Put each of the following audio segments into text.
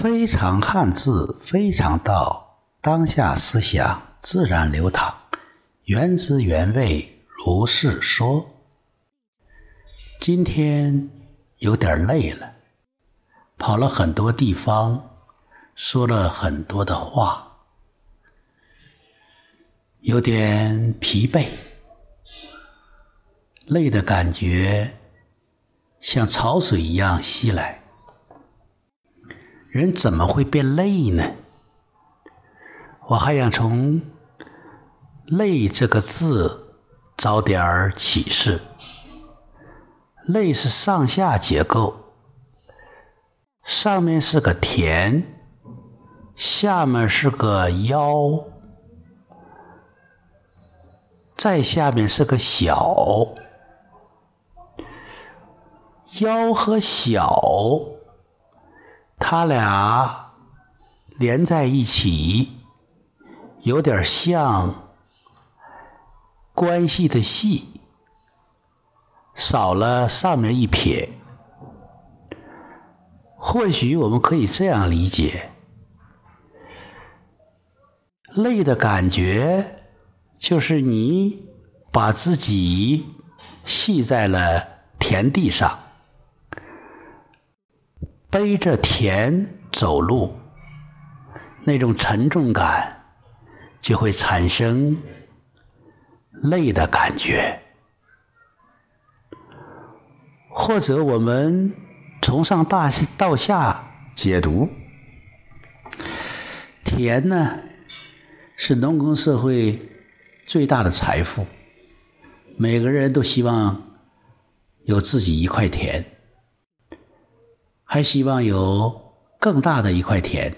非常汉字，非常道，当下思想自然流淌，原汁原味如是说。今天有点累了，跑了很多地方，说了很多的话，有点疲惫，累的感觉像潮水一样袭来。人怎么会变累呢？我还想从“累”这个字找点儿启示。累是上下结构，上面是个田，下面是个腰，再下面是个小，腰和小。他俩连在一起，有点像关系的系，少了上面一撇。或许我们可以这样理解：累的感觉，就是你把自己系在了田地上。背着田走路，那种沉重感就会产生累的感觉。或者我们从上大到下解读，田呢是农耕社会最大的财富，每个人都希望有自己一块田。还希望有更大的一块田，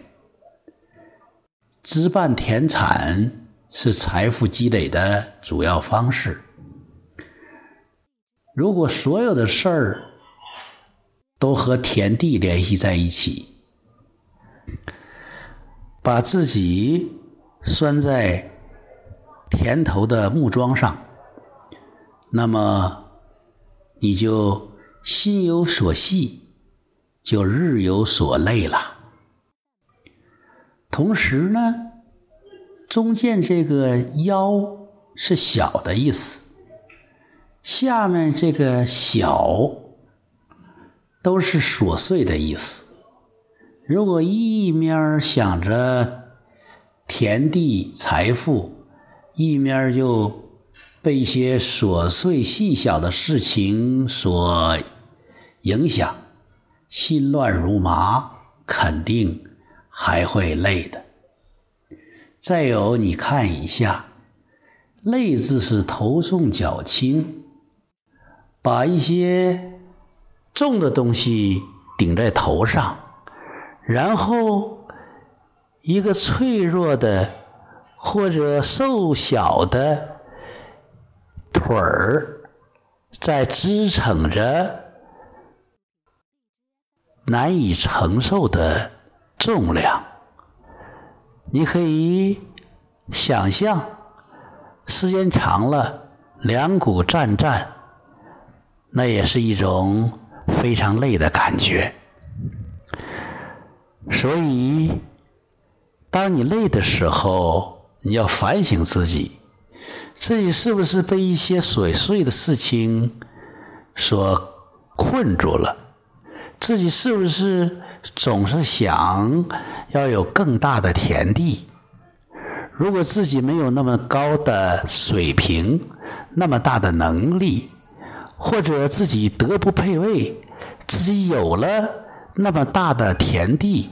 置办田产是财富积累的主要方式。如果所有的事儿都和田地联系在一起，把自己拴在田头的木桩上，那么你就心有所系。就日有所累了。同时呢，中间这个“腰”是小的意思，下面这个“小”都是琐碎的意思。如果一面想着田地财富，一面就被一些琐碎细小的事情所影响。心乱如麻，肯定还会累的。再有，你看一下，“累”字是头重脚轻，把一些重的东西顶在头上，然后一个脆弱的或者瘦小的腿儿在支撑着。难以承受的重量，你可以想象，时间长了，两股战战，那也是一种非常累的感觉。所以，当你累的时候，你要反省自己，自己是不是被一些琐碎的事情所困住了。自己是不是总是想要有更大的田地？如果自己没有那么高的水平、那么大的能力，或者自己德不配位，自己有了那么大的田地、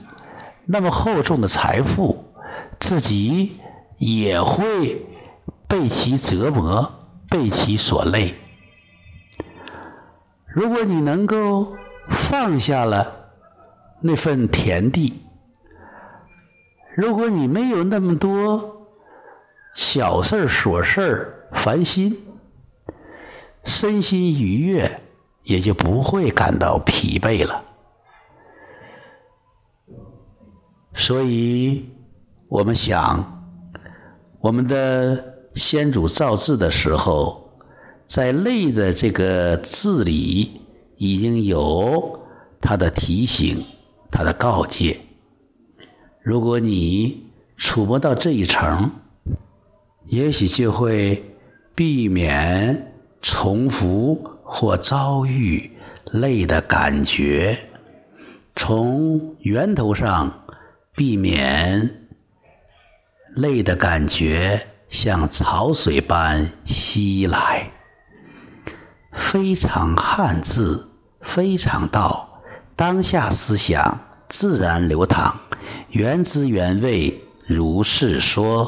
那么厚重的财富，自己也会被其折磨、被其所累。如果你能够。放下了那份田地，如果你没有那么多小事儿、琐事儿烦心，身心愉悦，也就不会感到疲惫了。所以，我们想，我们的先祖造字的时候，在“累”的这个字里。已经有他的提醒，他的告诫，如果你触不到这一层，也许就会避免重复或遭遇累的感觉，从源头上避免累的感觉像潮水般袭来。非常汉字，非常道，当下思想自然流淌，原汁原味，如是说。